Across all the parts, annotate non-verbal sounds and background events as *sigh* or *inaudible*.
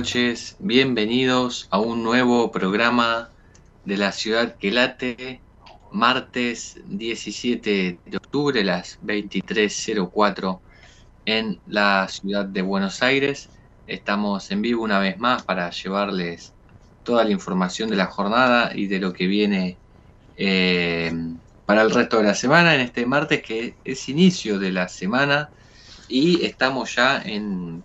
noches, bienvenidos a un nuevo programa de la ciudad que late, martes 17 de octubre, las 23.04 en la ciudad de Buenos Aires. Estamos en vivo una vez más para llevarles toda la información de la jornada y de lo que viene eh, para el resto de la semana en este martes que es inicio de la semana y estamos ya en,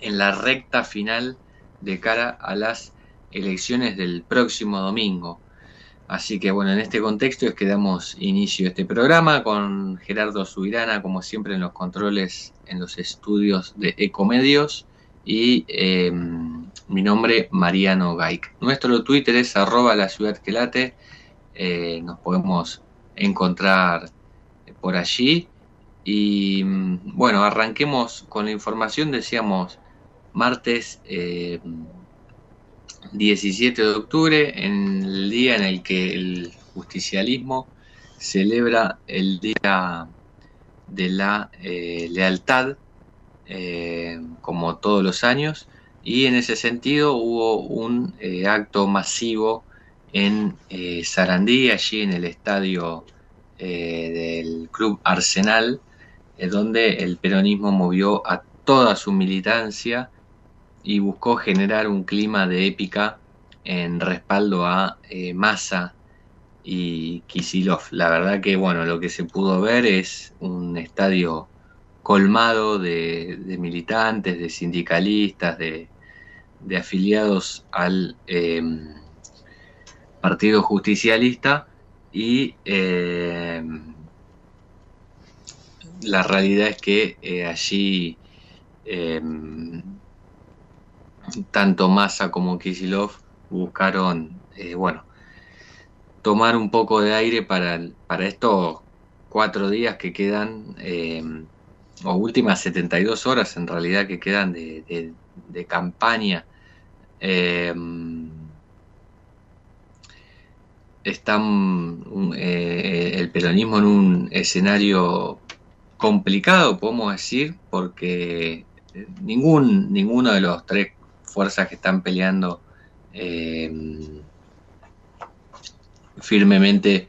en la recta final de cara a las elecciones del próximo domingo. Así que bueno, en este contexto es que damos inicio a este programa con Gerardo Subirana, como siempre en los controles, en los estudios de Ecomedios y eh, mi nombre Mariano Gaik. Nuestro Twitter es arroba la ciudad eh, nos podemos encontrar por allí. Y mm, bueno, arranquemos con la información, decíamos martes 17 eh, de octubre, en el día en el que el justicialismo celebra el Día de la eh, Lealtad, eh, como todos los años, y en ese sentido hubo un acto masivo en Sarandí, allí en el estadio del Club Arsenal, donde el peronismo movió a toda su militancia y buscó generar un clima de épica en respaldo a eh, Massa y Kisilov. La verdad que bueno, lo que se pudo ver es un estadio colmado de, militantes, de sindicalistas, de, afiliados al em, Partido Justicialista y em, la realidad es que eh, allí em, tanto Massa como Kisilov buscaron, eh, bueno, tomar un poco de aire para, para estos cuatro días que quedan, em, o últimas 72 horas en realidad que quedan de, campaña. Em, están eh, el peronismo en un escenario complicado, podemos decir, porque eh, ningún, ninguno de los tres fuerzas que están peleando eh, firmemente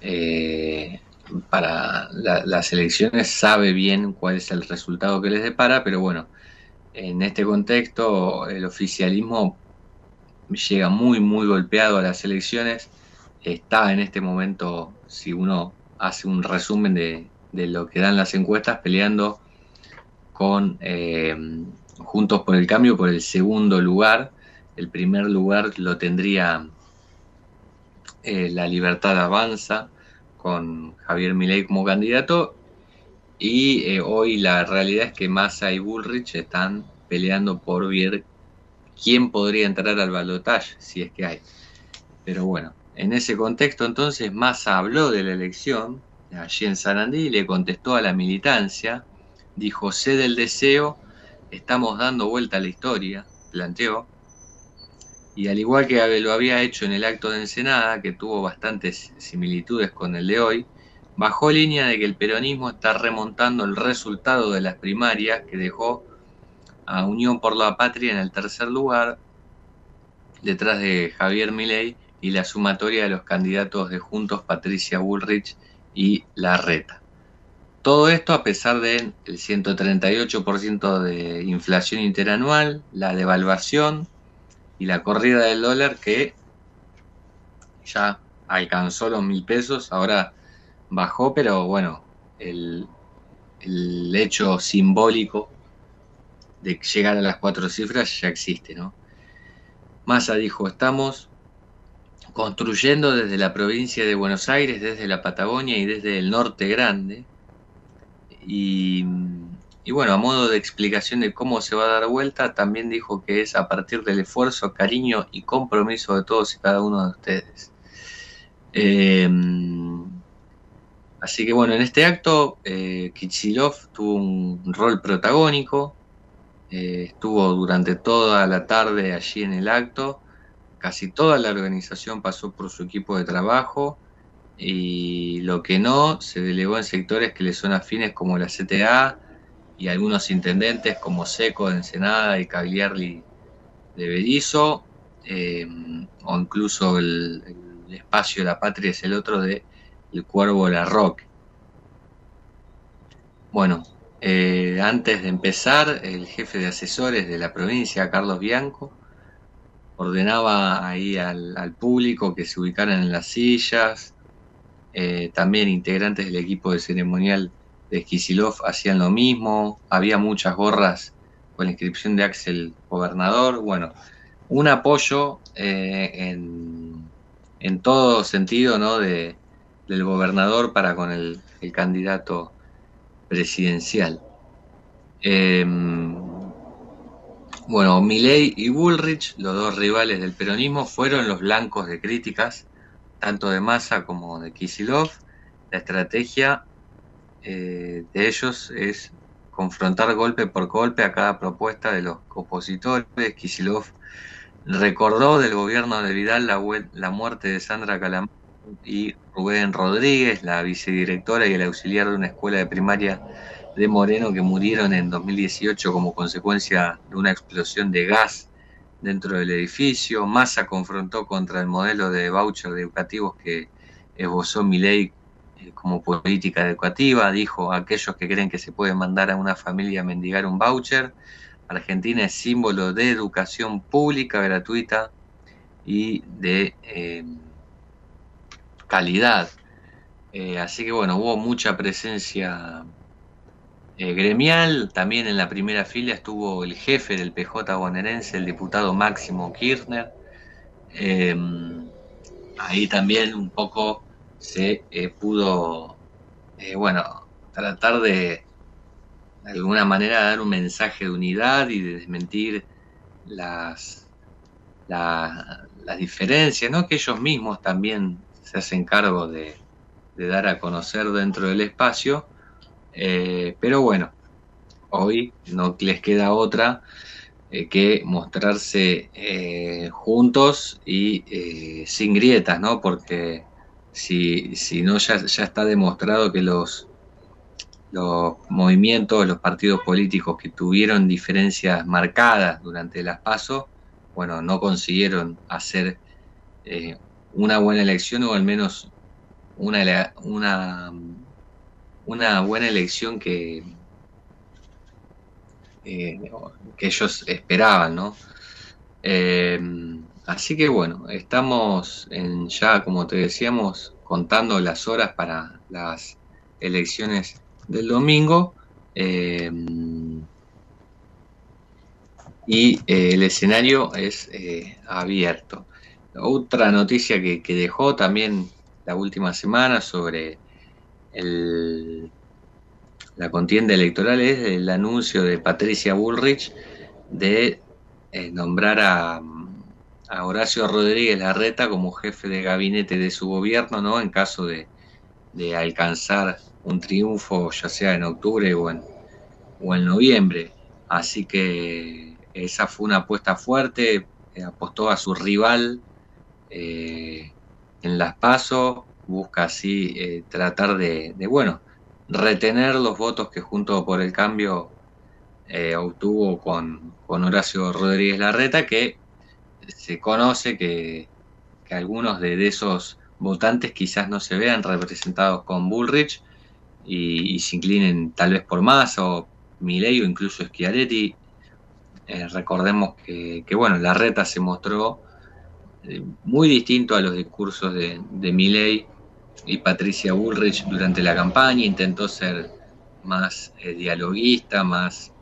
eh, para las elecciones sabe bien cuál es el resultado que les depara, pero bueno, en este contexto el oficialismo llega muy, muy golpeado a las elecciones, está en este momento, si uno hace un resumen de, de lo que dan las encuestas peleando con eh, Juntos por el Cambio por el segundo lugar. El primer lugar lo tendría eh, La Libertad Avanza con Javier Milei como candidato. Y eh, hoy la realidad es que Massa y Bullrich están peleando por ver quién podría entrar al balotaje, si es que hay. Pero bueno, en ese contexto entonces Massa habló de la elección, allí en Sarandí, le contestó a la militancia, dijo, sé del deseo, estamos dando vuelta a la historia, planteó, y al igual que lo había hecho en el acto de Ensenada, que tuvo bastantes similitudes con el de hoy, bajó línea de que el peronismo está remontando el resultado de las primarias que dejó a Unión por la Patria en el tercer lugar, detrás de Javier Milei y la sumatoria de los candidatos de Juntos Patricia Bullrich y la reta. Todo esto a pesar del 138% de inflación interanual, la devaluación y la corrida del dólar que ya alcanzó los mil pesos, ahora bajó, pero bueno, el, el hecho simbólico de llegar a las cuatro cifras ya existe, ¿no? Massa dijo, estamos construyendo desde la provincia de Buenos Aires, desde la Patagonia y desde el norte grande. Y, bueno, a modo de explicación de cómo se va a dar vuelta, también dijo que es a partir del esfuerzo, cariño y compromiso de todos y cada uno de ustedes. Eh, así que bueno, en este acto eh, tuvo un rol protagónico, eh, estuvo durante toda la tarde allí en el acto casi toda la organización pasó por su equipo de trabajo y lo que no se delegó en sectores que le son afines como la CTA y algunos intendentes como Seco de Ensenada y Cagliarli de Berizo, eh, o incluso el, espacio la patria es el otro de El Cuervo La Roque. Bueno, eh, antes de empezar, el jefe de asesores de la provincia, Carlos Bianco, ordenaba ahí al, público que se ubicaran en las sillas. Eh, también integrantes del equipo de ceremonial de Kisilov hacían lo mismo. Había muchas gorras con la inscripción de Axel Gobernador. Bueno, un apoyo eh, en, en, todo sentido ¿no? de, del gobernador para con el, el candidato presidencial. Em, bueno, Milei y Bullrich, los dos rivales del peronismo, fueron los blancos de críticas, tanto de Massa como de Kisilov. La estrategia eh, de ellos es confrontar golpe por golpe a cada propuesta de los opositores. Kisilov recordó del gobierno de Vidal la, la muerte de Sandra Calamar y Rubén Rodríguez, la vicedirectora y el auxiliar de una escuela de primaria de Moreno que murieron en 2018 como consecuencia de una explosión de gas dentro del edificio. Massa confrontó contra el modelo de voucher educativos que esbozó Milei eh, como política educativa. Dijo aquellos que creen que se puede mandar a una familia a mendigar un voucher. Argentina es símbolo de educación pública, gratuita y de eh, calidad. Eh, así que bueno, hubo mucha presencia eh, gremial. También en la primera fila estuvo el jefe del PJ bonaerense, el diputado Máximo Kirchner. Em, ahí también un poco se eh, pudo, bueno, tratar de de alguna manera dar un mensaje de unidad y de desmentir las, las diferencias, ¿no? que ellos mismos también se hacen cargo de, dar a conocer dentro del espacio. Eh, pero bueno, hoy no les queda otra eh, que mostrarse eh, juntos y sin grietas, ¿no? Porque si, si no, ya, ya está demostrado que los, los movimientos, los partidos políticos que tuvieron diferencias marcadas durante las pasos, bueno, no consiguieron hacer una buena elección o al menos una, una, una buena elección que, eh, que ellos esperaban, ¿no? Eh, así que bueno, estamos en ya, como te decíamos, contando las horas para las elecciones del domingo. Eh, y el escenario es abierto. Otra noticia que, dejó también la última semana sobre la contienda electoral es el anuncio de Patricia Bullrich de eh, nombrar a, Horacio Rodríguez Larreta como jefe de gabinete de su gobierno, ¿no? En caso de, alcanzar un triunfo, ya sea en octubre o en, noviembre. Así que esa fue una apuesta fuerte, apostó a su rival eh, en las pasos, busca así eh, tratar de, bueno, retener los votos que junto por el cambio eh, obtuvo con, Horacio Rodríguez Larreta, que se conoce que, algunos de, esos votantes quizás no se vean representados con Bullrich y, se inclinen tal vez por más o Milei o incluso Schiaretti. recordemos que, que, bueno, Larreta se mostró eh, muy distinto a los discursos de, de Milley y Patricia Bullrich durante la campaña, intentó ser más eh, dialoguista, más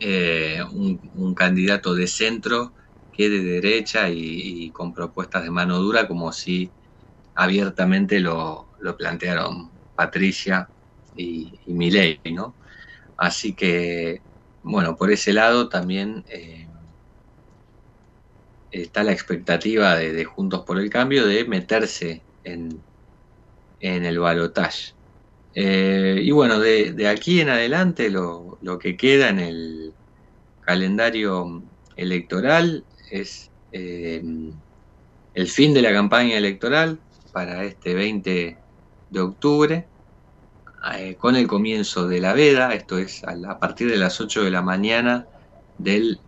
eh, un, candidato de centro que de derecha y, con propuestas de mano dura, como si abiertamente lo, plantearon Patricia y, y Milei, ¿no? Así que, bueno, por ese lado también está la expectativa de, Juntos por el Cambio de meterse en, en el balotaje. Eh, y bueno, de, aquí en adelante lo, que queda en el calendario electoral es eh, el fin de la campaña electoral para este 20 de octubre. eh, con el comienzo de la veda, esto es a, partir de las 8 de la mañana del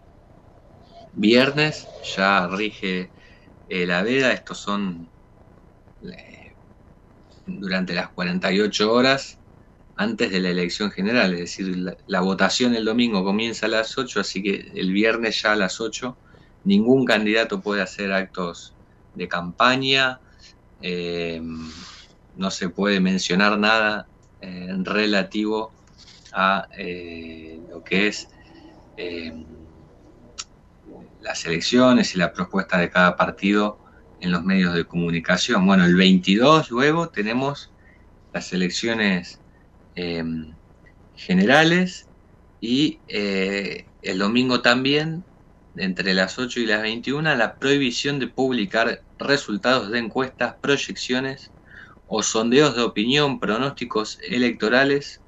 viernes, ya rige la veda, estos son durante las 48 horas antes de la elección general, es decir, la, votación el domingo comienza a las 8, así que el viernes ya a las 8 ningún candidato puede hacer actos de campaña, eh, no se puede mencionar nada eh, relativo a eh, lo que es las elecciones y la propuesta de cada partido en los medios de comunicación. Bueno, el 22 luego tenemos las elecciones Em, generales y eh, el domingo también, entre las 8 y las 21, la prohibición de publicar resultados de encuestas, proyecciones o sondeos de opinión, pronósticos electorales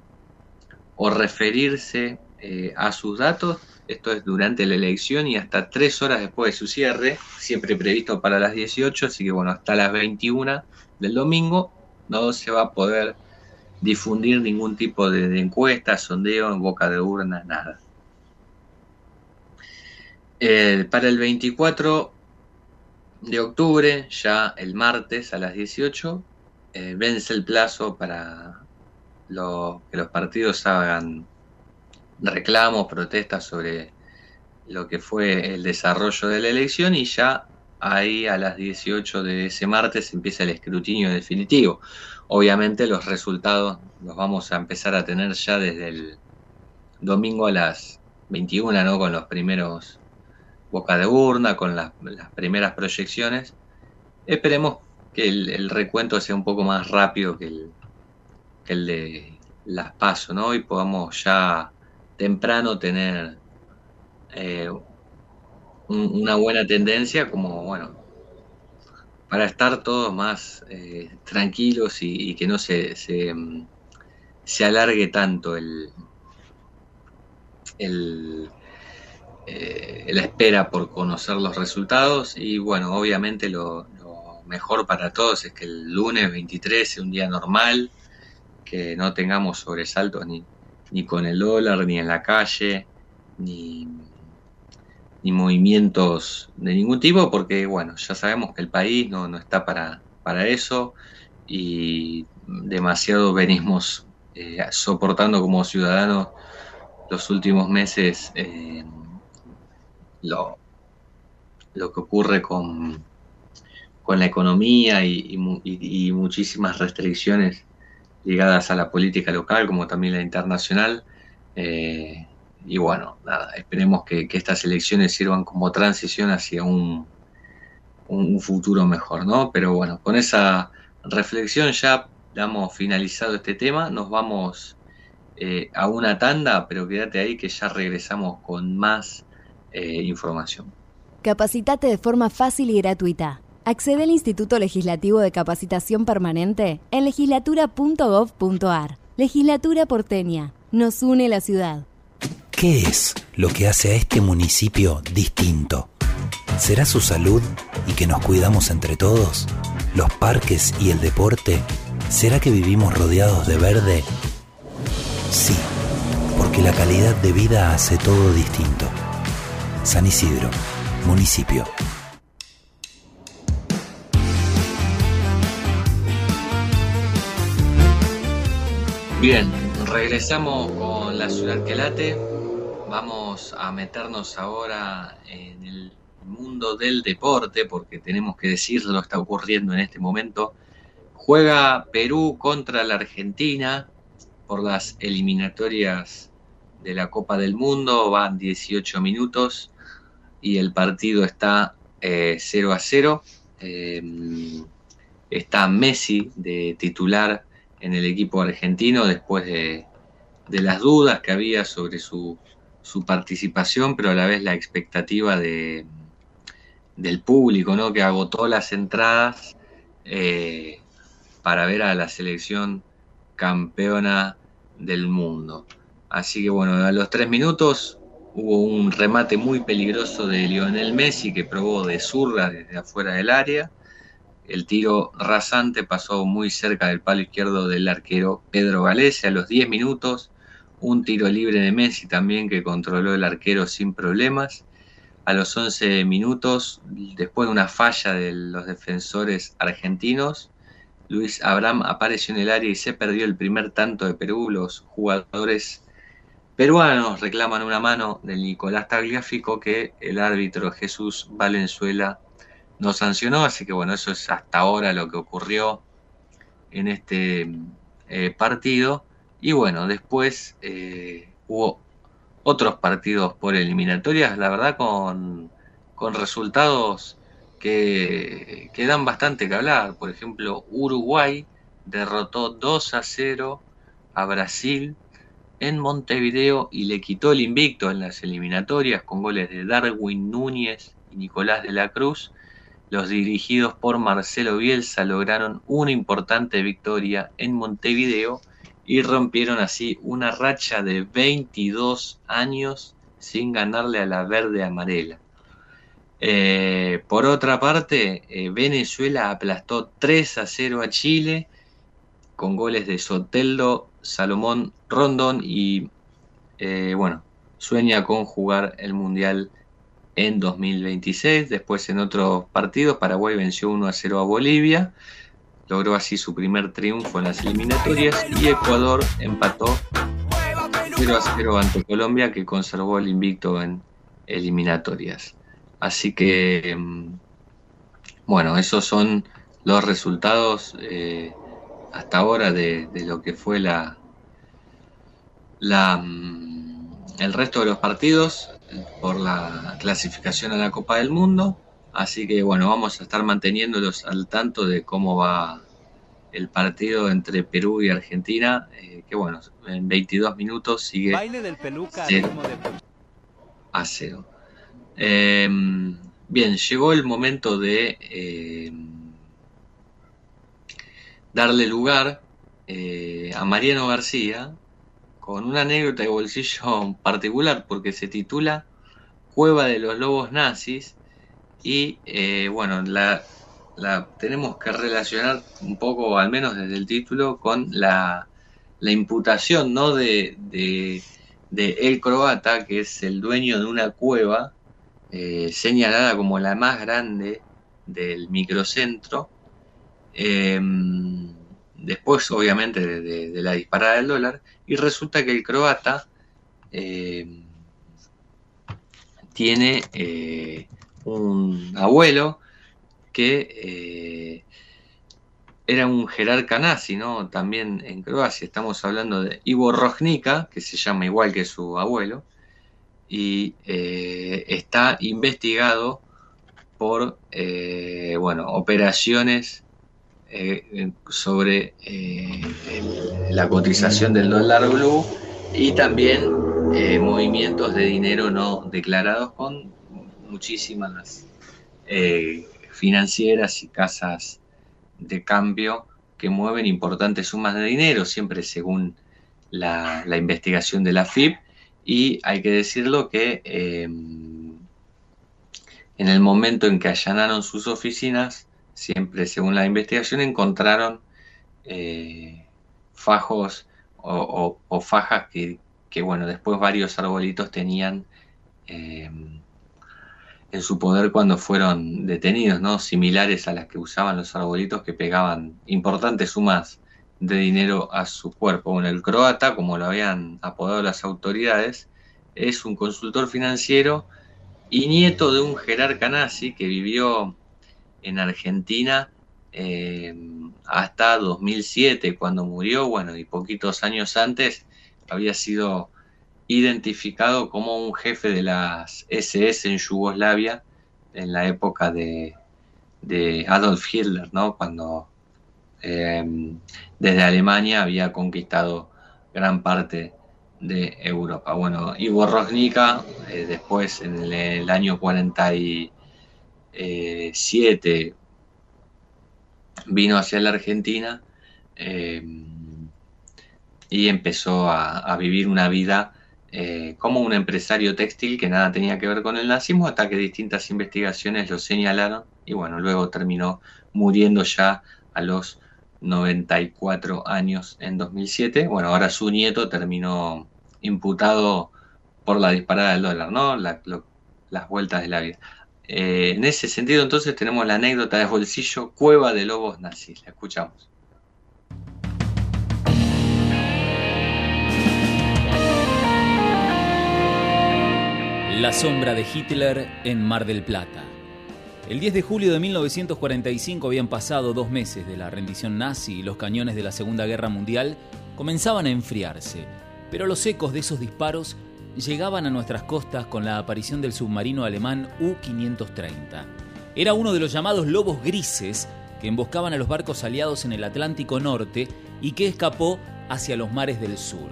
o referirse eh, a sus datos. Esto es durante la elección y hasta tres horas después de su cierre, siempre previsto para las 18, así que bueno, hasta las 21 del domingo no se va a poder difundir ningún tipo de, encuesta, sondeo en boca de urna, nada. para el 24 de octubre, ya el martes a las 18, eh, vence el plazo para que los partidos hagan reclamos, protestas sobre lo que fue el desarrollo de la elección y ya ahí a las 18 de ese martes empieza el escrutinio definitivo. Obviamente los resultados los vamos a empezar a tener ya desde el domingo a las 21, ¿no? Con los primeros boca de urna, con las, primeras proyecciones. Esperemos que el, recuento sea un poco más rápido que el, el de las pasos, ¿no? Y podamos ya temprano tener eh, una buena tendencia como, bueno, para estar todos más eh, tranquilos y, que no se, mm, se, alargue tanto el, el eh, la espera por conocer los resultados. Y bueno, obviamente lo, mejor para todos es que el lunes 23 sea un día normal, que no tengamos sobresaltos ni, ni con el dólar, ni en la calle, ni ni movimientos de ningún tipo, porque bueno, ya sabemos que el país no, está para, para eso y demasiado venimos eh, soportando como ciudadanos los últimos meses eh, lo, lo que ocurre con, con la economía y, muchísimas restricciones ligadas a la política local como también la internacional. Eh, y bueno, nada, esperemos que, estas elecciones sirvan como transición hacia un, futuro mejor, ¿no? Pero bueno, con esa reflexión ya damos finalizado este tema, nos vamos eh, a una tanda, pero quédate ahí que ya regresamos con más eh, información. Capacitate de forma fácil y gratuita. Accede al Instituto Legislativo de Capacitación Permanente en legislatura.gov.ar. Legislatura porteña. Nos une la ciudad. ¿Qué es lo que hace a este municipio distinto? ¿Será su salud y que nos cuidamos entre todos? ¿Los parques y el deporte? ¿Será que vivimos rodeados de verde? Sí, porque la calidad de vida hace todo distinto. San Isidro, municipio. Bien, regresamos con la ciudad que late vamos a meternos ahora en el mundo del deporte, porque tenemos que decirlo, está ocurriendo en este momento. Juega Perú contra la Argentina por las eliminatorias de la Copa del Mundo, van 18 minutos y el partido está 0 eh, a 0. Eh, está Messi de titular en el equipo argentino después de, de las dudas que había sobre su su participación, pero a la vez la expectativa de, del público, ¿no? Que agotó las entradas eh, para ver a la selección campeona del mundo. Así que bueno, a los tres minutos hubo un remate muy peligroso de Lionel Messi que probó de zurda desde afuera del área. El tiro rasante pasó muy cerca del palo izquierdo del arquero Pedro Galese a los 10 minutos. Un tiro libre de Messi también que controló el arquero sin problemas. A los 11 minutos, después de una falla de los defensores argentinos, Luis Abraham apareció en el área y se perdió el primer tanto de Perú. Los jugadores peruanos reclaman una mano del Nicolás Tagliafico que el árbitro Jesús Valenzuela no sancionó, así que bueno, eso es hasta ahora lo que ocurrió en este eh, partido. Y bueno, después eh, hubo otros partidos por eliminatorias, la verdad, con, resultados que, que, dan bastante que hablar. Por ejemplo, Uruguay derrotó 2 a 0 a Brasil en Montevideo y le quitó el invicto en las eliminatorias con goles de Darwin Núñez y Nicolás de la Cruz los dirigidos por Marcelo Bielsa lograron una importante victoria en Montevideo y rompieron así una racha de 22 años sin ganarle a la verde amarela. Eh, por otra parte, eh, Venezuela aplastó 3 a 0 a Chile con goles de Soteldo, Salomón Rondón y eh, bueno, sueña con jugar el Mundial en 2026. Después en otros partidos, Paraguay venció 1 a 0 a Bolivia, logró así su primer triunfo en las eliminatorias y Ecuador empató 0 a 0 ante Colombia que conservó el invicto en eliminatorias. Así que, mm, bueno, esos son los resultados eh, hasta ahora de, lo que fue la, la, mm, el resto de los partidos por la clasificación a la Copa del Mundo. Así que bueno, vamos a estar manteniéndolos al tanto de cómo va el partido entre Perú y Argentina, eh, que bueno, en 22 minutos sigue a cero. Em, bien, llegó el momento de em, darle lugar eh, a Mariano García, con una anécdota de bolsillo particular porque se titula Cueva de los Lobos Nazis y eh, bueno, la, tenemos que relacionar un poco, al menos desde el título, con la, imputación ¿no? de, de, El Croata, que es el dueño de una cueva eh, señalada como la más grande del microcentro. Em, después obviamente de, la disparada del dólar, y resulta que el croata eh, tiene eh, un abuelo que eh, era un jerarca nazi, ¿no? También en Croacia estamos hablando de Ivo Rojnica, que se llama igual que su abuelo, y está investigado por, bueno, operaciones eh, sobre eh, la cotización del dólar blue y también eh, movimientos de dinero no declarados con muchísimas financieras y casas de cambio que mueven importantes sumas de dinero, siempre según la, la investigación de la FIP. Y hay que decirlo que en el momento en que allanaron sus oficinas, siempre según la investigación encontraron eh, fajos o, fajas que, bueno, después varios arbolitos tenían eh, en su poder cuando fueron detenidos, ¿no? Similares a las que usaban los arbolitos que pegaban importantes sumas de dinero a su cuerpo. Bueno, el croata, como lo habían apodado las autoridades, es un consultor financiero y nieto de un jerarca nazi que vivió en Argentina eh, hasta 2007, cuando murió, bueno, y poquitos años antes había sido identificado como un jefe de las SS en Yugoslavia en la época de, Adolf Hitler, ¿no? Cuando em, desde Alemania había conquistado gran parte de Europa. Bueno, Ivo Rosnica, eh, después en el, año 47, 7 vino hacia la Argentina eh, y empezó a, vivir una vida eh, como un empresario textil que nada tenía que ver con el nazismo, hasta que distintas investigaciones lo señalaron y bueno, luego terminó muriendo ya a los 94 años en 2007. Bueno, ahora su nieto terminó imputado por la disparada del dólar, ¿no? las vueltas de la vida. Eh, en ese sentido, entonces, tenemos la anécdota de bolsillo Cueva de Lobos Nazis. La escuchamos. La sombra de Hitler en Mar del Plata. El 10 de julio de 1945 habían pasado dos meses de la rendición nazi y los cañones de la Segunda Guerra Mundial comenzaban a enfriarse, pero los ecos de esos disparos llegaban a nuestras costas con la aparición del submarino alemán U-530. Era uno de los llamados lobos grises que emboscaban a los barcos aliados en el Atlántico Norte y que escapó hacia los mares del sur.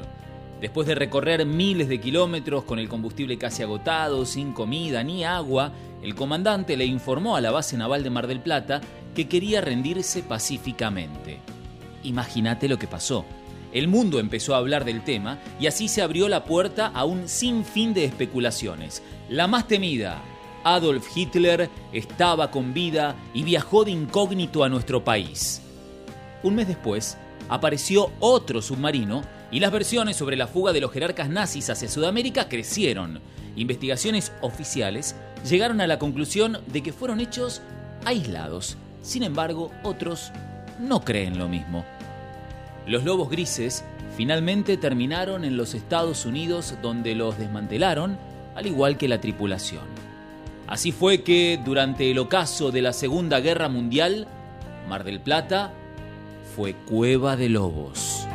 Después de recorrer miles de kilómetros con el combustible casi agotado, sin comida ni agua, el comandante le informó a la base naval de Mar del Plata que quería rendirse pacíficamente. Imagínate lo que pasó. El mundo empezó a hablar del tema y así se abrió la puerta a un sinfín de especulaciones. La más temida, Adolf Hitler estaba con vida y viajó de incógnito a nuestro país. Un mes después, apareció otro submarino y las versiones sobre la fuga de los jerarcas nazis hacia Sudamérica crecieron. Investigaciones oficiales llegaron a la conclusión de que fueron hechos aislados. Sin embargo, otros no creen lo mismo. Los lobos grises finalmente terminaron en los Estados Unidos donde los desmantelaron, al igual que la tripulación. Así fue que durante el ocaso de la Segunda Guerra Mundial, Mar del Plata fue cueva de lobos.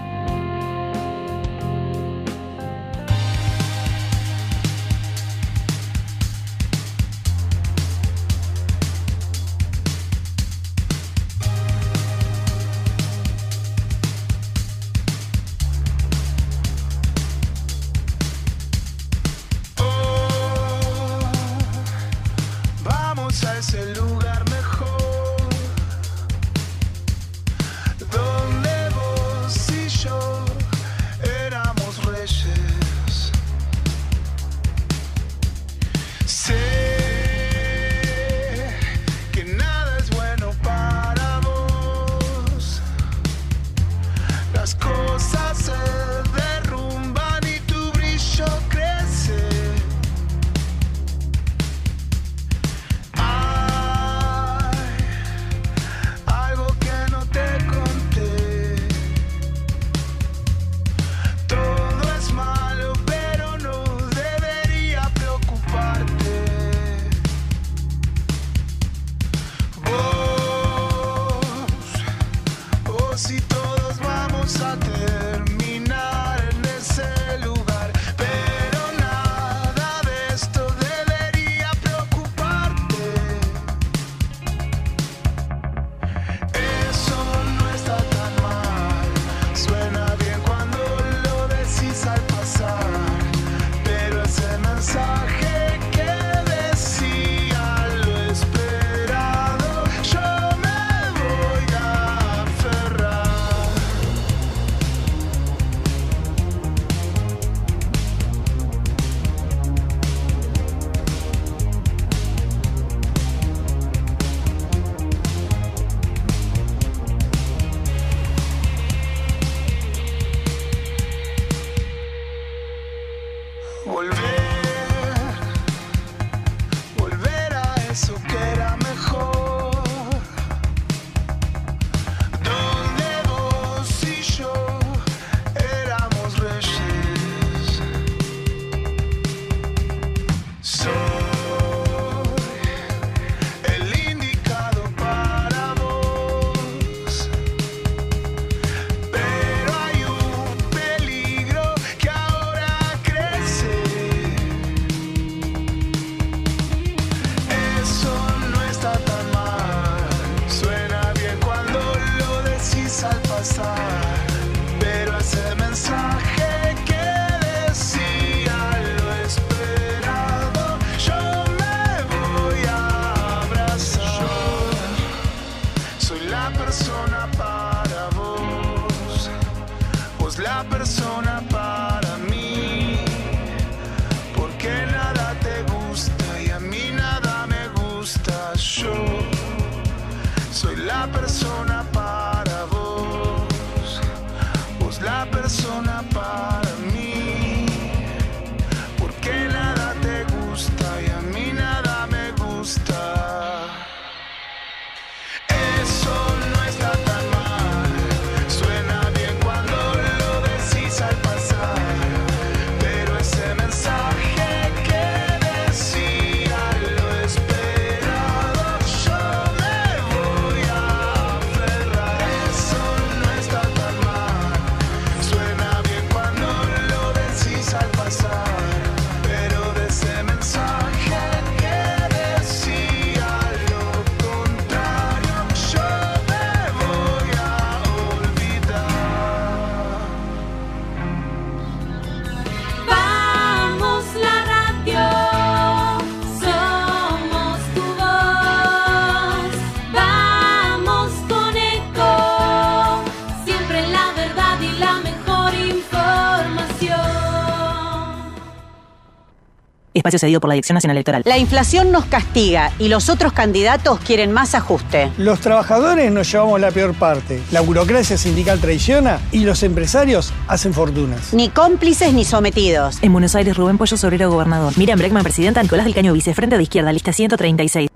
Espacio cedido por la Dirección Nacional Electoral. La inflación nos castiga y los otros candidatos quieren más ajuste. Los trabajadores nos llevamos la peor parte. La burocracia sindical traiciona y los empresarios hacen fortunas. Ni cómplices ni sometidos. En Buenos Aires, Rubén Pollo, Sobrero, Gobernador. Miriam Breckman, Presidenta. Nicolás del Caño, Vicefrente de Izquierda, lista 136.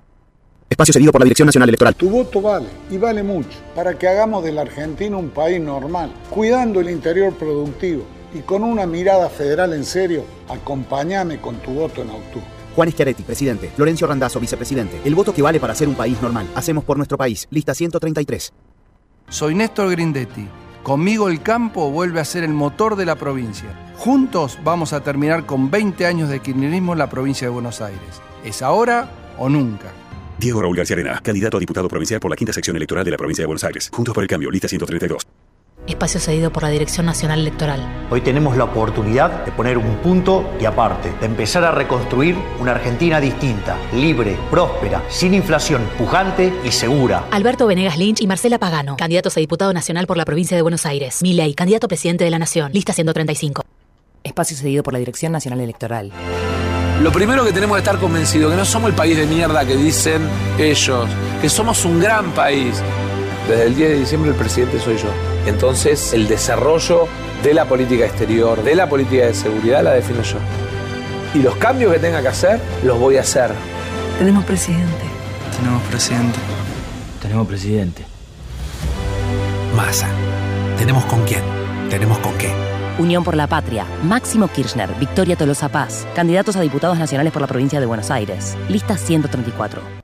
Espacio cedido por la Dirección Nacional Electoral. Tu voto vale, y vale mucho, para que hagamos de la Argentina un país normal, cuidando el interior productivo y con una mirada federal en serio, acompáñame con tu voto en octubre. Juan Schiaretti, presidente. Florencio Randazzo, vicepresidente. El voto que vale para ser un país normal. Hacemos por nuestro país. Lista 133. Soy Néstor Grindetti. Conmigo el campo vuelve a ser el motor de la provincia. Juntos vamos a terminar con 20 años de kirchnerismo en la provincia de Buenos Aires. ¿Es ahora o nunca? Diego Raúl García Arena, candidato a diputado provincial por la quinta sección electoral de la provincia de Buenos Aires. Juntos por el cambio, lista 132. Espacio cedido por la Dirección Nacional Electoral. Hoy tenemos la oportunidad de poner un punto y aparte, de empezar a reconstruir una Argentina distinta, libre, próspera, sin inflación, pujante y segura. Alberto Venegas Lynch y Marcela Pagano, candidatos a diputado nacional por la provincia de Buenos Aires. Milei, candidato presidente de la Nación, lista 135. Espacio cedido por la Dirección Nacional Electoral. Lo primero que tenemos que estar convencidos que no somos el país de mierda que dicen ellos, que somos un gran país. Desde el 10 de diciembre el presidente soy yo. Entonces el desarrollo de la política exterior, de la política de seguridad la defino yo. Y los cambios que tenga que hacer, los voy a hacer. Tenemos presidente. Tenemos presidente. Tenemos presidente. Massa. ¿Tenemos con quién? ¿Tenemos con qué? Unión por la Patria, Máximo Kirchner, Victoria Tolosa Paz, candidatos a diputados nacionales por la provincia de Buenos Aires. Lista 134.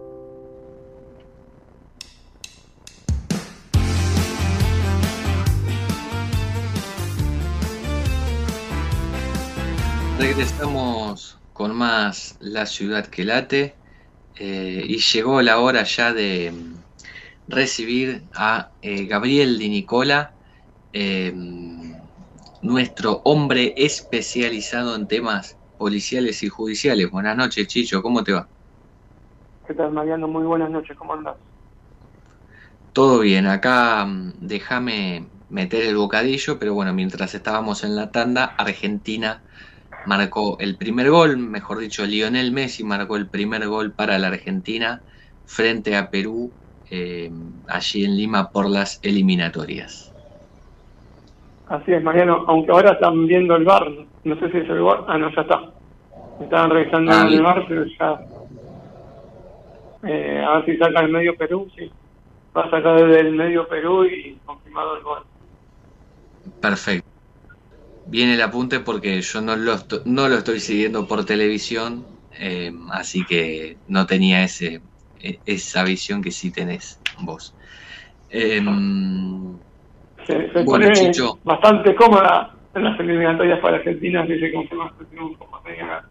Regresamos con más La ciudad que late eh, y llegó la hora ya de mm, recibir a eh, Gabriel Di Nicola, eh, nuestro hombre especializado en temas policiales y judiciales. Buenas noches, Chicho, ¿cómo te va? ¿Qué tal, Mariano? Muy buenas noches, ¿cómo andas? Todo bien, acá mm, déjame meter el bocadillo, pero bueno, mientras estábamos en la tanda, Argentina marcó el primer gol, mejor dicho, Lionel Messi marcó el primer gol para la Argentina frente a Perú eh, allí en Lima por las eliminatorias. Así es, Mariano, aunque ahora están viendo el bar, no sé si es el bar, ah, no, ya está. Estaban revisando Ah, el bar, pero ya. Eh, a ver si saca el medio Perú, sí. Va a sacar desde el medio Perú y confirmado el gol. Perfecto. Viene el apunte porque yo no lo, no lo estoy siguiendo por televisión, eh, así que no tenía ese, e- esa visión que sí tenés vos. Em, Se, se Bueno, Chicho. bastante cómoda en las eliminatorias para Argentina, si se confirma este triunfo. Tenía-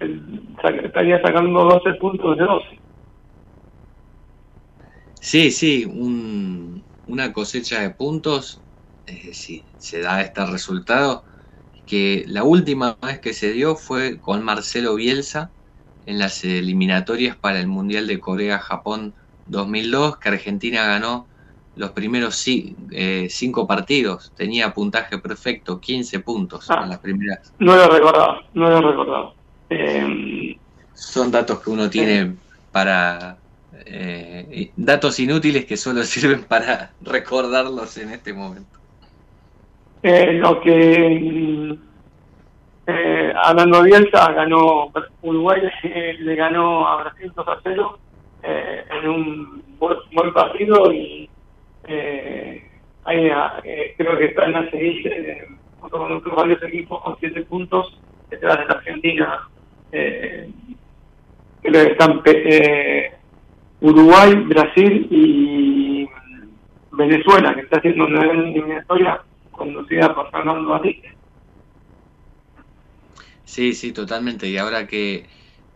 el- saca- estaría sacando 12 puntos de 12. Sí, sí, un- una cosecha de puntos, eh, sí, se da este resultado, que la última vez que se dio fue con Marcelo Bielsa en las eliminatorias para el Mundial de Corea-Japón 2002, que Argentina ganó los primeros eh, cinco partidos, tenía puntaje perfecto, 15 puntos Ah. en las primeras. No lo recordaba, no lo recordaba. Eh, Son datos que uno tiene para... eh, datos inútiles que solo *laughs* sirven para recordarlos en este momento. Eh, lo que eh, hablando Bielsa, ganó Uruguay eh, le ganó a Brasil 2 a 0 eh, en un buen, partido y eh, ahí, eh, creo que está en la serie eh, junto con otros varios equipos con 7 puntos detrás de la Argentina. Eh, creo que están eh, Uruguay, Brasil y Venezuela, que está haciendo una gran eliminatoria conducida por Fernando Batiste. Sí, sí, totalmente. Y ahora que,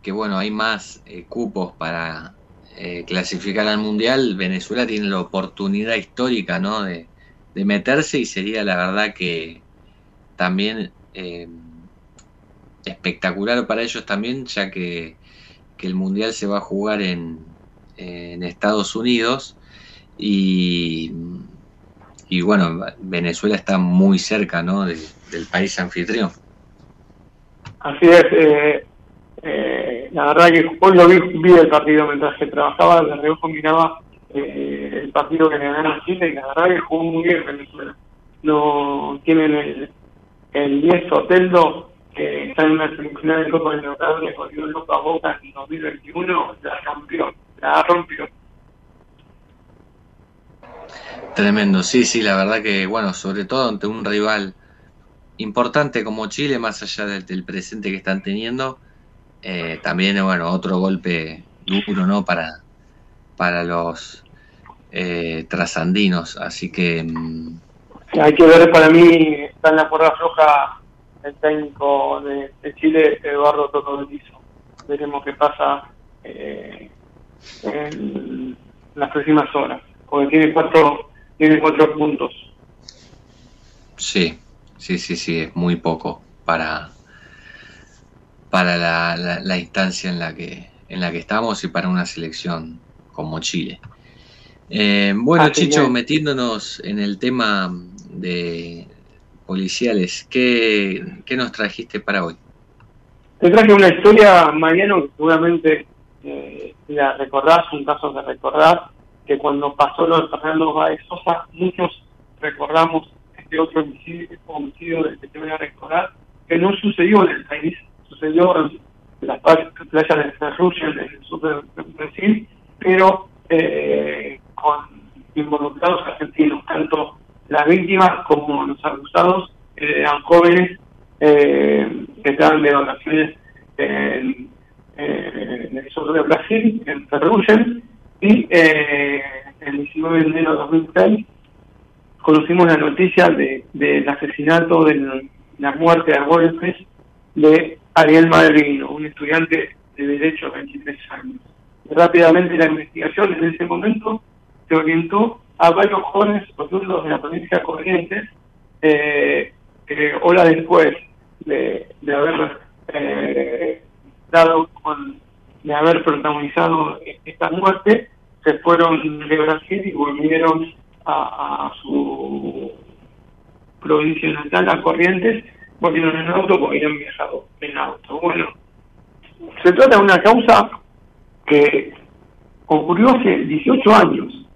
que bueno, hay más eh, cupos para eh, clasificar al Mundial, Venezuela tiene la oportunidad histórica, ¿no? De, de meterse y sería la verdad que también eh, espectacular para ellos también, ya que, que el Mundial se va a jugar en, en Estados Unidos y, y bueno, Venezuela está muy cerca, ¿no? De- del país anfitrión. Así es, eh, eh, la verdad que hoy lo vi, vi el partido mientras que trabajaba, de reojo miraba eh, el partido que le ganaron a Chile y la verdad que jugó muy bien Venezuela. No tienen el, el 10 Oteldo que está en una semifinal de Copa Libertadores con dio Loca a Boca en 2021, la rompió, la rompió. Tremendo, sí, sí, la verdad que, bueno, sobre todo ante un rival importante como Chile, más allá del, presente que están teniendo, eh, también, bueno, otro golpe duro, ¿no? Para, para los eh, trasandinos, así que, mm, Hay que ver, para mí está en la cuerda floja el técnico de, Chile, Eduardo Toto Belizo. Veremos qué pasa eh, en las próximas horas, porque tiene cuatro, tiene cuatro puntos. sí, sí, sí, sí, es muy poco para, para la, la- la instancia en la que en la que estamos y para una selección como Chile. Eh, bueno, Así Chicho, metiéndonos en el tema de policiales, ¿qué, qué nos trajiste para hoy? Te traje una historia, Mariano, que seguramente eh, la recordás, un caso que recordás, que cuando pasó lo de Fernando Báez Sosa, muchos recordamos este otro homicidio, homicidio del que te voy a que no sucedió en el país, sucedió en las pla- playas de Ferrugem, en el sur de Brasil, pero eh, con involucrados argentinos, tanto las víctimas como los acusados eran jóvenes eh, que estaban de vacaciones en, eh, en el sur de Brasil, en Ferrugem, y eh, el 19 de enero de 2006 conocimos la noticia de, del asesinato, de la muerte a golpes de Ariel Madrino, un estudiante de Derecho de 23 años. Rápidamente la investigación en ese momento se orientó a varios jóvenes oriundos de la provincia de Corrientes, eh, horas después de, de haber eh, dado con, de haber protagonizado esta muerte, se fueron de Brasil y volvieron a, a su provincia natal, a Corrientes, volvieron en auto porque habían viajado en auto. Bueno, se trata de una causa que ocurrió hace 18 años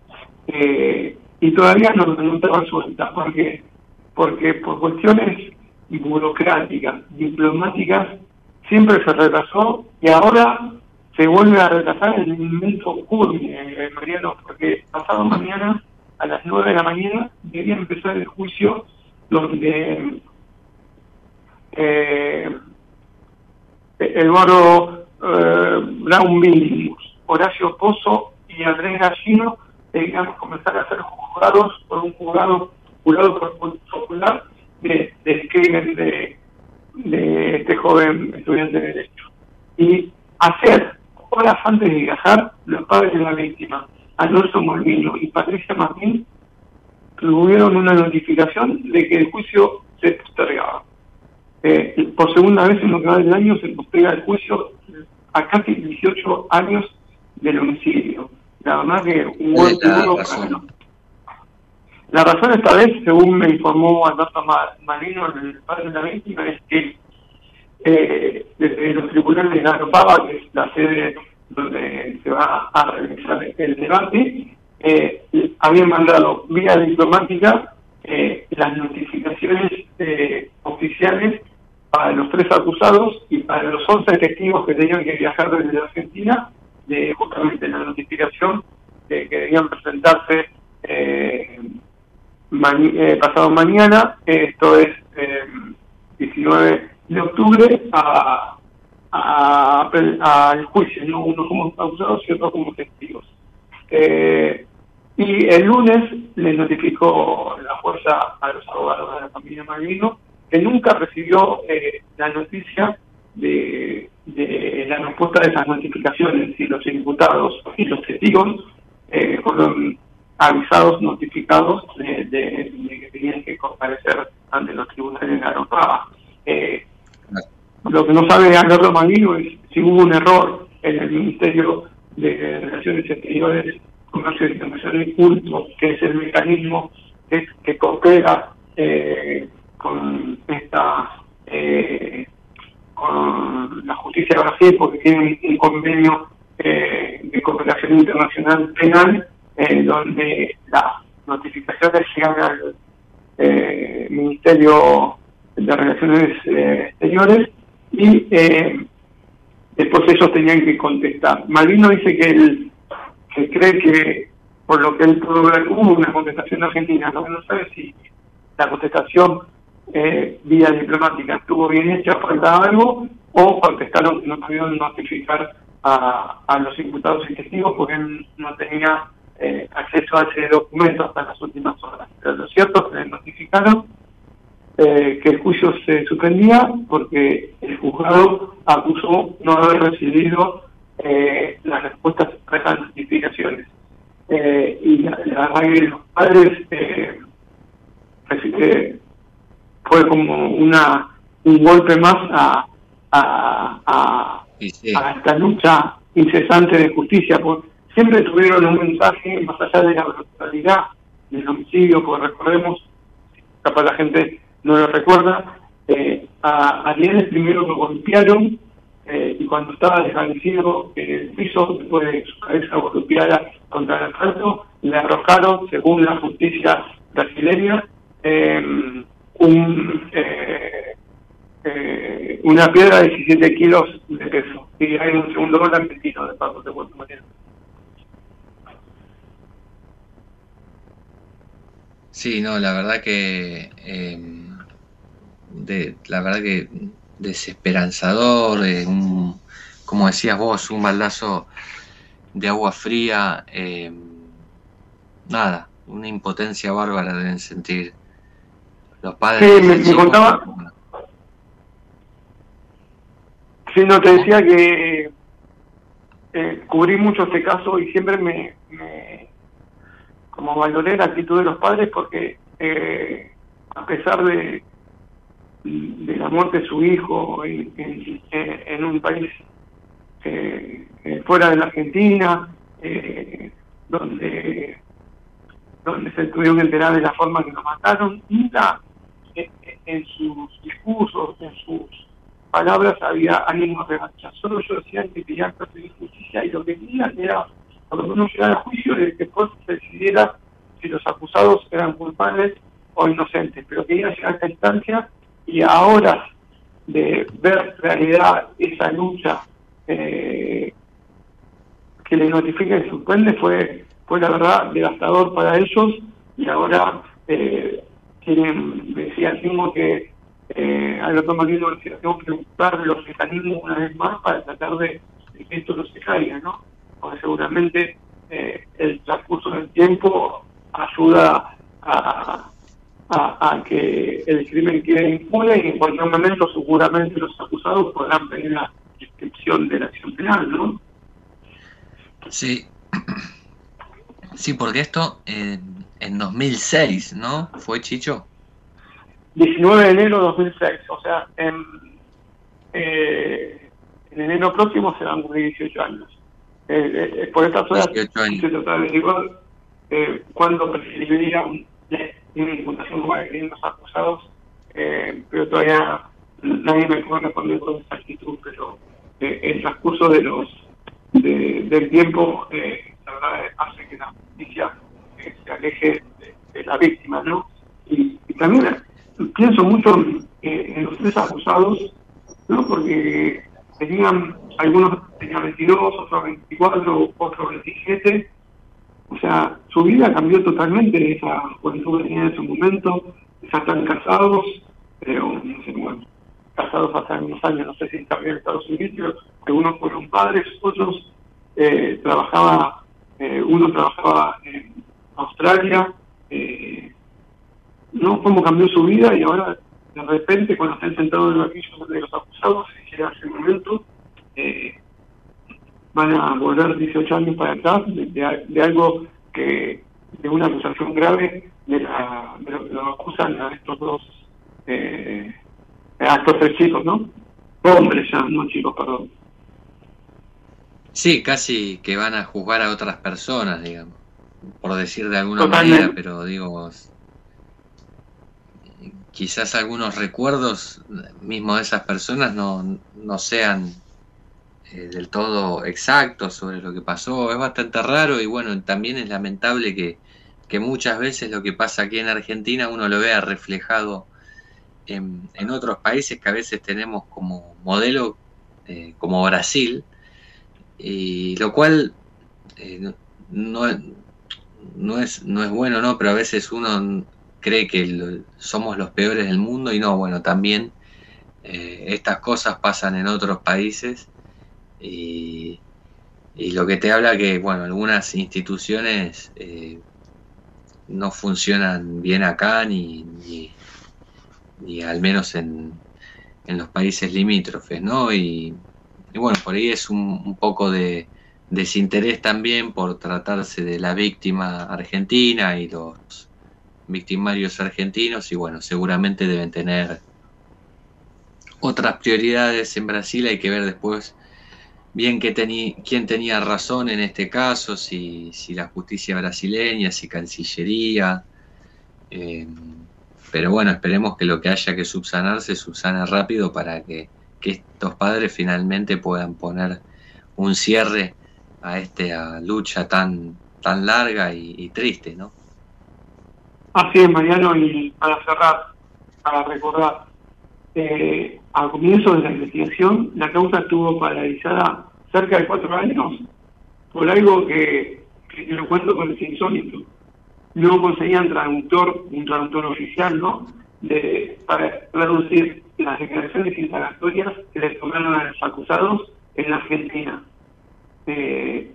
eh, y todavía no, no está resuelta porque porque por cuestiones burocráticas, diplomáticas, siempre se retrasó y ahora se vuelve a retrasar en un momento culmine, eh, Mariano, porque pasado mañana a las 9 de la mañana debería empezar el juicio donde eh, Eduardo eh, Brown Horacio Pozo y Andrés Gallino deberían comenzar a ser juzgados por un juzgado jurado por- popular de, del crimen de, de este joven estudiante de Derecho. Y hacer, horas antes de viajar, los padres de la víctima, Alonso Molvino y Patricia Martín, tuvieron una notificación de que el juicio se postergaba. Eh, por segunda vez en lo que va del año se posterga el juicio a casi 18 años del homicidio. La verdad que un buen ¿Cuál es la duro razón? para- La razón esta vez, según me informó Alberto Ma- Marino, el padre de la víctima, es que eh, desde los tribunales de la Aropava, que es la sede donde se va a realizar el debate, eh, habían mandado vía diplomática eh, las notificaciones eh, oficiales para los tres acusados y para los 11 testigos que tenían que viajar desde Argentina, de justamente la notificación que debían presentarse eh, eh, pasado mañana, esto es 19 de octubre, a, al juicio, ¿no? uno como acusados y otro como testigos. Eh, y el lunes le notificó la fuerza a los abogados de la familia Malvino que nunca recibió eh, la noticia de, la respuesta de esas notificaciones y los imputados y los testigos eh, fueron avisados, notificados de, que tenían que comparecer ante los tribunales de la eh, lo que no sabe Alberto Malvino es si hubo un error en el Ministerio de Relaciones Exteriores, Comercio y Internacional Culto, que es el mecanismo que, coopera eh, con esta eh, con la justicia de Brasil porque tiene un, convenio eh, de cooperación internacional penal eh, donde las notificaciones llegan al Ministerio de Relaciones Exteriores y después ellos tenían que contestar. Malvino dice que él que cree que por lo que él pudo hubo una contestación argentina, no, no sabe si la contestación eh, vía diplomática estuvo bien hecha, falta algo, o contestaron que no pudieron notificar a, a los imputados y testigos porque no tenía eh, acceso a ese documento hasta las últimas horas. Pero lo cierto es que le notificaron eh, que el juicio se suspendía porque el juzgado acusó no haber recibido eh, las respuestas a esas notificaciones. Eh, y la, la, los padres eh, fue como una un golpe más a, a, a, esta lucha incesante de justicia, porque siempre tuvieron un mensaje más allá de la brutalidad del homicidio, porque recordemos, capaz la gente no lo recuerda, eh, a Ariel primero lo golpearon eh, y cuando estaba desvanecido en el piso, después de su cabeza golpeada contra el asfalto, le arrojaron, según la justicia brasileña, eh, un, eh, una piedra de 17 kilos de peso. Y hay un segundo gol argentino de paso de Mariano. Sí, no, la verdad que eh, de, la verdad que desesperanzador, un, como decías vos, un baldazo de agua fría, nada, una impotencia bárbara deben sentir los padres. Sí, me, contaba. Sí, no, te decía que eh, cubrí mucho este caso y siempre me, como valoré la actitud de los padres porque eh, a pesar de, de la muerte de su hijo en, un país eh, fuera de la Argentina, donde donde se tuvieron que enterar de la forma que lo mataron, nunca en sus discursos, en sus palabras había ánimo de revancha. Solo yo decía que querían perseguir justicia y lo que querían era, cuando uno llegara al juicio, de que después se decidiera si los acusados eran culpables o inocentes. Pero querían llegar a esta instancia y ahora de ver realidad esa lucha eh, que le notifica y suspende fue, fue la verdad devastador para ellos y ahora eh, tienen, decía, tengo que, eh, Alberto Marino decía, tengo que buscar los mecanismos una vez más para tratar de, que esto no se caiga, ¿no? Porque seguramente eh, el transcurso del tiempo ayuda a, a, que el crimen quede impune y en cualquier momento seguramente los acusados podrán pedir la inscripción de la acción penal, ¿no? Sí. Sí, porque esto, eh, en 2006, ¿no? ¿Fue Chicho? 19 de enero de 2006, o sea, en, eh, en enero próximo se van a cumplir 18 años. Eh, eh, por estas horas se trata de averiguar eh, cuándo preferiría una imputación de los acusados, eh, pero todavía nadie me puede responder con exactitud, pero eh, el transcurso de los de, del tiempo la verdad hace que la justicia se aleje de, la víctima, ¿no? Y, también pienso mucho eh, en los tres acusados, ¿no? porque tenían, algunos tenían 22, otros 24, otros 27, o sea, su vida cambió totalmente esa juventud que tenía en ese momento, ya están casados, pero no sé, bueno, casados hace unos años, no sé si también en Estados Unidos, algunos fueron padres, otros eh, trabajaba, eh, uno trabajaba en Australia, eh, no cómo cambió su vida y ahora de repente cuando están sentados en el banquillo de los acusados, si llega ese momento, eh, van a volver 18 años para atrás de, algo que, de una acusación grave, de, la, de lo que lo acusan a estos dos, eh, a estos tres chicos, ¿no? Hombres ya, no chicos, perdón. Sí, casi que van a juzgar a otras personas, digamos, por decir de alguna manera, pero digo, quizás algunos recuerdos mismo de esas personas no, no sean eh, del todo exactos sobre lo que pasó. Es bastante raro y bueno, también es lamentable que, que muchas veces lo que pasa aquí en Argentina uno lo vea reflejado en, en otros países que a veces tenemos como modelo, eh, como Brasil, y lo cual eh, no, no, es, no es bueno, ¿no? Pero a veces uno cree que somos los peores del mundo y no, bueno, también estas cosas pasan en otros países y, lo que te habla que, bueno, algunas instituciones eh, no funcionan bien acá ni, ni, al menos en, en los países limítrofes, ¿no? Y, y bueno, por ahí es un, poco de desinterés también por tratarse de la víctima argentina y los victimarios argentinos y bueno, seguramente deben tener otras prioridades en Brasil, hay que ver después bien que quién tenía razón en este caso, si, si la justicia brasileña, si Cancillería, eh, pero bueno, esperemos que lo que haya que subsanarse subsane rápido para que que estos padres finalmente puedan poner un cierre a esta lucha tan, tan larga y, triste, ¿no? Así es, Mariano, y para cerrar, para recordar, eh, al comienzo de la investigación, la causa estuvo paralizada cerca de cuatro años por algo que, que lo cuento con el insólito. No conseguían traductor, un traductor oficial, ¿no? De, para traducir las declaraciones indagatorias que les tomaron a los acusados en la Argentina. Eh,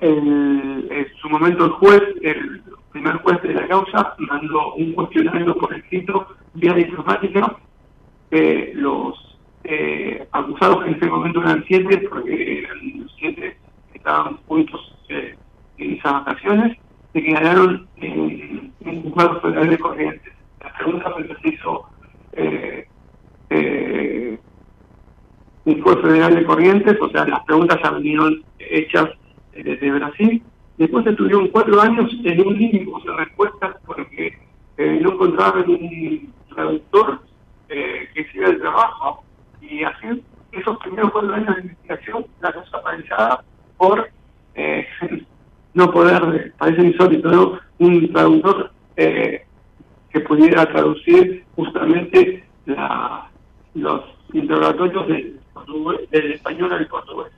en su momento el juez, el primer juez de la causa, mandó un cuestionario por escrito vía diplomática. Eh, los eh, acusados en ese momento eran siete, porque eran los siete que estaban juntos eh, en esas vacaciones, se declararon en un juzgado federal de Corrientes. La segunda vez se hizo eh, eh, un juez federal de Corrientes, o sea, las preguntas ya vinieron hechas desde Brasil. Después estuvieron cuatro años en un limbo de respuestas porque eh, no encontraban un eh, que hiciera el trabajo. Y así, esos primeros cuatro años de investigación, la cosa paralizada por eh, *laughs* no poder, parece insólito, ¿no? Un traductor eh, que pudiera traducir justamente la, los interrogatorios del, del español al portugués.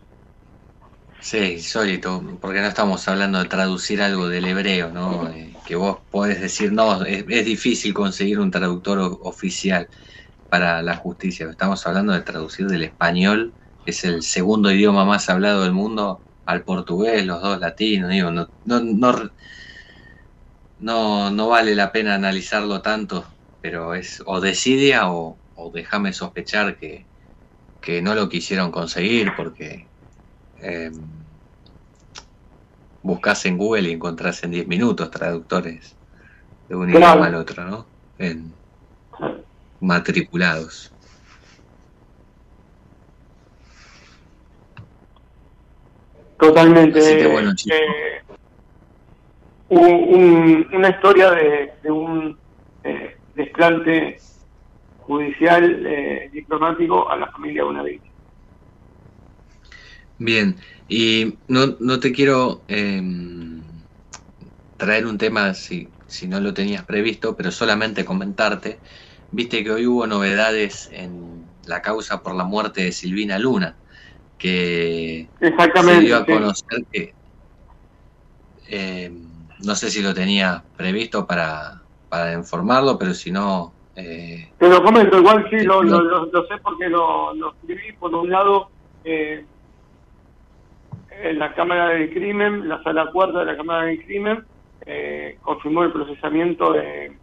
Sí, insólito, porque no estamos hablando de traducir algo del hebreo, ¿no? Eh, que vos podés decir, no, es, difícil conseguir un traductor oficial para la justicia. Estamos hablando de traducir del español, que es el segundo idioma más hablado del mundo, al portugués, los dos latinos, digo, no, no, no no, no vale la pena analizarlo tanto, pero es o desidia o, déjame sospechar que, que, no lo quisieron conseguir porque eh, buscas en Google y encontrás en 10 minutos traductores de un idioma al otro, ¿no? En matriculados. Totalmente. Así que bueno. Eh, una historia de, un eh, desplante judicial eh, diplomático a la familia Bonavita. Bien, y no, no te quiero em, traer un tema si, si no lo tenías previsto, pero solamente comentarte. viste que hoy hubo novedades en la causa por la muerte de Silvina Luna, que Exactamente, se dio a sí. conocer que eh, no sé si lo tenía previsto para, para informarlo, pero si no, eh, Te lo comento, igual sí, lo, lo, lo- lo sé porque lo, lo escribí por un lado eh, en la Cámara del Crimen, la sala cuarta de la Cámara del Crimen, eh, confirmó el procesamiento de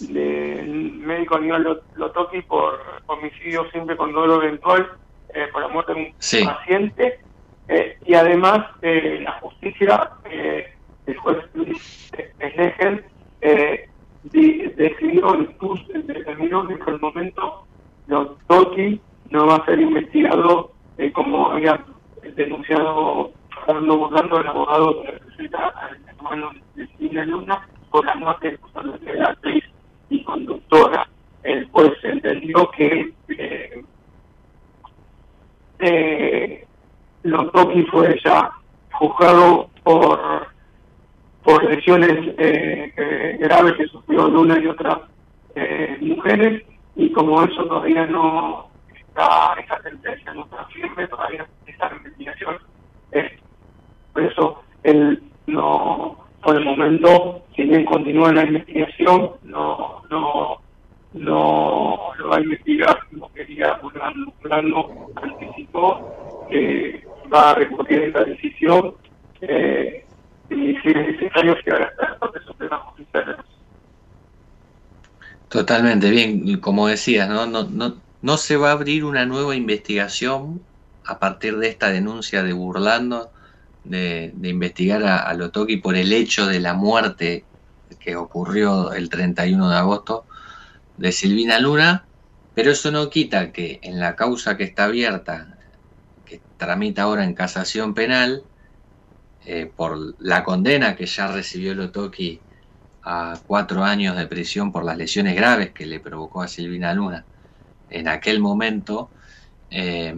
del médico Aníbal Lot- Lotoki por homicidio simple con dolor eventual eh, por la muerte de un Sí. paciente eh, y además eh, la justicia, eh, el juez Schlegel, eh, di- decidió, determinó que por el momento Lotoki no va a ser investigado eh, como había denunciado Fernando Burlando, el abogado que representa al hermano de Silvia Luna, por la muerte de la actriz y conductora. El juez entendió que eh, eh, Lotoki fue ya juzgado por por lesiones eh, eh, graves que sufrió Luna y otras eh, mujeres y como eso todavía no está, esa sentencia no está firme, todavía está en investigación. Por eso él no, por el momento, si bien continúa la investigación, no, no, no lo va a investigar, no quería Burlando, Burlando anticipó que va a recurrir esta decisión eh, y si es necesario llegar hasta el proceso de la justicia. Totalmente, bien, como decías, ¿no? No, no, no se va a abrir una nueva investigación a partir de esta denuncia de Burlando de, investigar a, a Lotoki por el hecho de la muerte que ocurrió el 31 de agosto de Silvina Luna, pero eso no quita que en la causa que está abierta, que tramita ahora en casación penal, eh, por la condena que ya recibió Lotoki a cuatro años de prisión por las lesiones graves que le provocó a Silvina Luna en aquel momento, eh,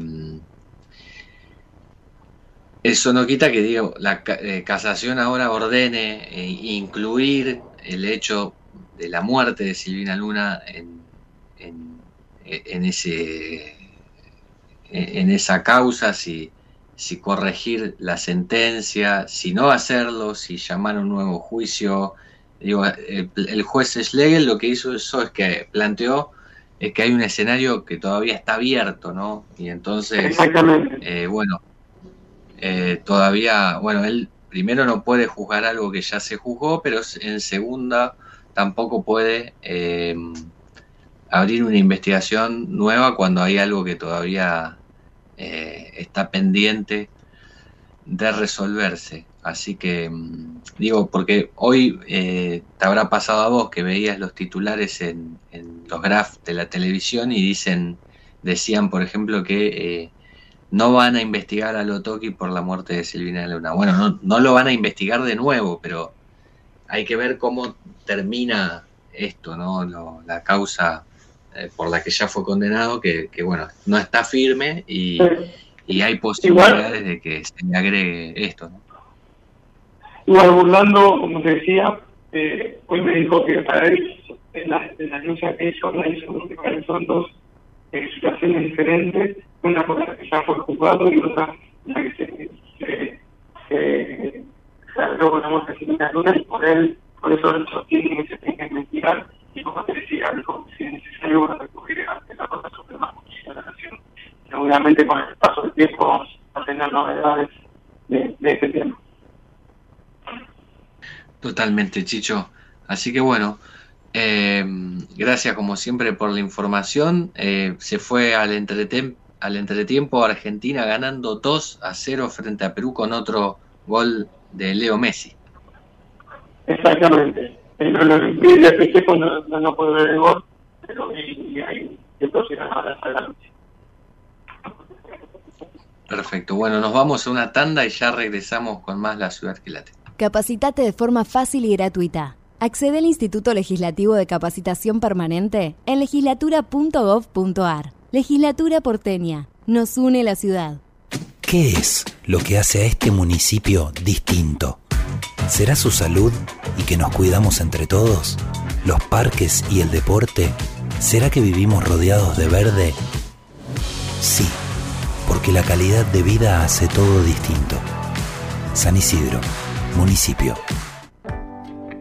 eso no quita que digo, la eh, casación ahora ordene eh, incluir el hecho de la muerte de Silvina Luna en, en, en ese en esa causa, si, si corregir la sentencia, si no hacerlo, si llamar a un nuevo juicio. Digo, el, el juez Schlegel lo que hizo eso es que planteó es que hay un escenario que todavía está abierto, ¿no? Y entonces, Exactamente. eh, bueno, eh, todavía, bueno, él primero no puede juzgar algo que ya se juzgó, pero en segunda tampoco puede eh, abrir una investigación nueva cuando hay algo que todavía eh, está pendiente de resolverse. Así que, mm, digo, porque hoy te habrá pasado a vos que veías los titulares en, en los graphs de la televisión y dicen, decían, por ejemplo, que no van a investigar a Lotoki por la muerte de Silvina Luna. Bueno, no, no lo van a investigar de nuevo, pero hay que ver cómo termina esto, ¿no? Lo- la causa eh, por la que ya fue condenado, que, bueno, no está firme y, hay posibilidades de que se le agregue esto, ¿no? Igual Burlando, como te decía, eh, hoy me dijo que para él, en la, en la lucha que hizo, la hizo son dos eh, situaciones diferentes, una la que ya fue juzgado y otra la que se, se, se, con la muerte y por él, por eso él sostiene que se tiene que investigar y como te decía, dijo, si es necesario va a recurrir ante la Corte Suprema de Justicia de la Nación. Seguramente con el paso del tiempo vamos a tener novedades de, de este tema. Totalmente, Chicho. Así que bueno, eh, gracias como siempre por la información. Eh, se fue al, entretem- al entretiempo Argentina ganando 2 a 0 frente a Perú con otro gol de Leo Messi. Exactamente. No lo festejo, no, no, no puede ver el gol, pero y, y hay entonces ganar adelante. Perfecto. Bueno, nos vamos a una tanda y ya regresamos con más La Ciudad que Late. Capacitate de forma fácil y gratuita. Accede al Instituto Legislativo de Capacitación Permanente en legislatura.gov.ar. Legislatura porteña. Nos une la ciudad. ¿Qué es lo que hace a este municipio distinto? ¿Será su salud y que nos cuidamos entre todos? los parques y el deporte, ¿será que vivimos rodeados de verde? Sí, porque la calidad de vida hace todo distinto. San Isidro, municipio.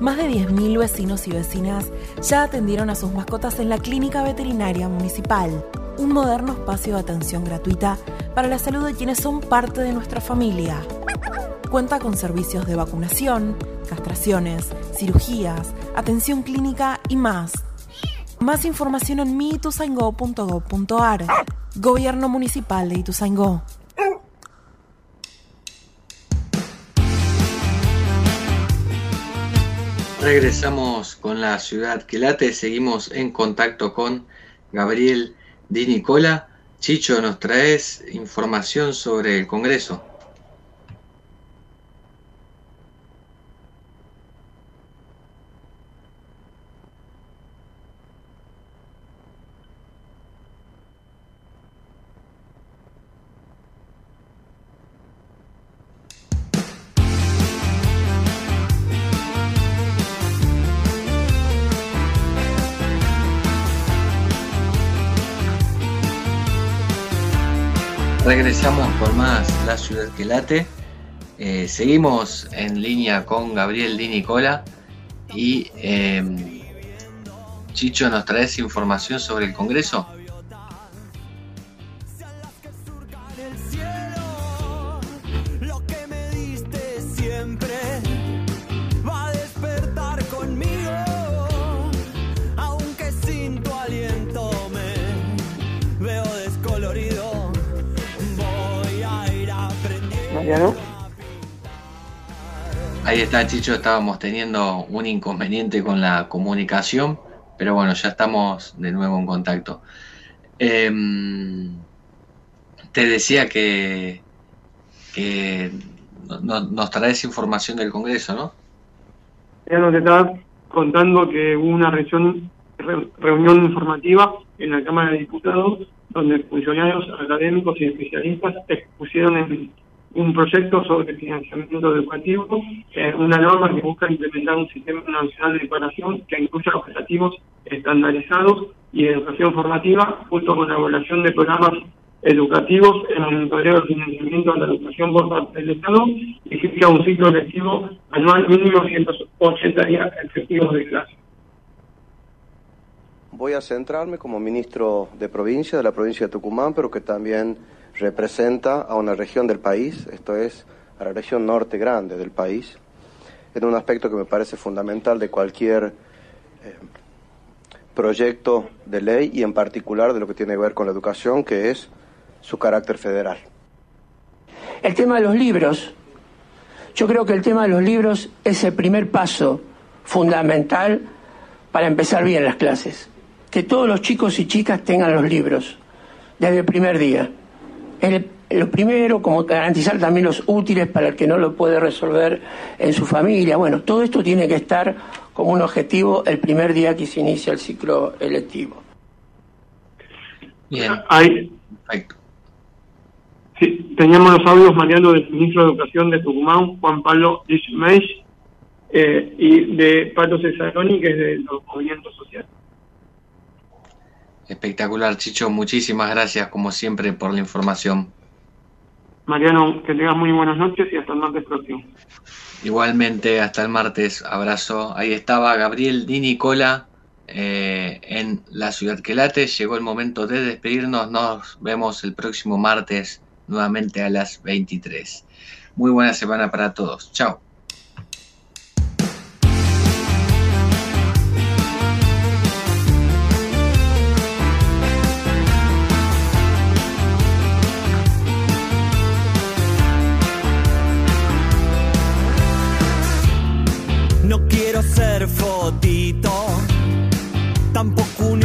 Más de 10.000 vecinos y vecinas ya atendieron a sus mascotas en la Clínica Veterinaria Municipal, un moderno espacio de atención gratuita para la salud de quienes son parte de nuestra familia. Cuenta con servicios de vacunación, castraciones, cirugías, atención clínica y más. Más información en miituzaingó.gov.ar. Gobierno Municipal de Ituzaingó. Regresamos con la ciudad que late, seguimos en contacto con Gabriel Di Nicola. Chicho, nos traes información sobre el Congreso. Regresamos con más La Ciudad que Late. Eh, seguimos en línea con Gabriel Di Nicola y em, Chicho, ¿nos traes información sobre el Congreso? Chicho, estábamos teniendo un inconveniente con la comunicación, pero bueno, ya estamos de nuevo en contacto. Em, te decía que, que nos traes información del Congreso, ¿no? Ya nos está contando que hubo una reunión, reunión informativa en la Cámara de Diputados donde funcionarios académicos y especialistas expusieron en un proyecto sobre financiamiento educativo, eh, una norma que busca implementar un sistema nacional de preparación que incluya objetivos estandarizados y educación formativa, junto con la evaluación de programas educativos, el monitoreo del financiamiento de la educación por parte del Estado fija un ciclo lectivo anual mínimo 180 días efectivos de clase. Voy a centrarme como ministro de provincia, de la provincia de Tucumán, pero que también representa a una región del país, esto es a la región norte grande del país, en un aspecto que me parece fundamental de cualquier eh, proyecto de ley y en particular de lo que tiene que ver con la educación, que es su carácter federal. El tema de los libros, yo creo que el tema de los libros es el primer paso fundamental para empezar bien las clases. Que todos los chicos y chicas tengan los libros desde el primer día lo primero, como garantizar también los útiles para el que no lo puede resolver en su familia. Bueno, todo esto tiene que estar como un objetivo el primer día que se inicia el ciclo electivo. Bien. Hay, sí, teníamos los audios, Mariano, del ministro de Educación de Tucumán, Juan Pablo Dismesh, eh, y de Pato Cesaroni, que es de los movimientos sociales. Espectacular, Chicho. Muchísimas gracias, como siempre, por la información. Mariano, que tengas muy buenas noches y hasta el martes próximo. Igualmente, hasta el martes. Abrazo. Ahí estaba Gabriel Di Nicola, eh, en la ciudad que late. Llegó el momento de despedirnos. Nos vemos el próximo martes nuevamente a las 23. Muy buena semana para todos. Chao. quiero ser fotito, tampoco un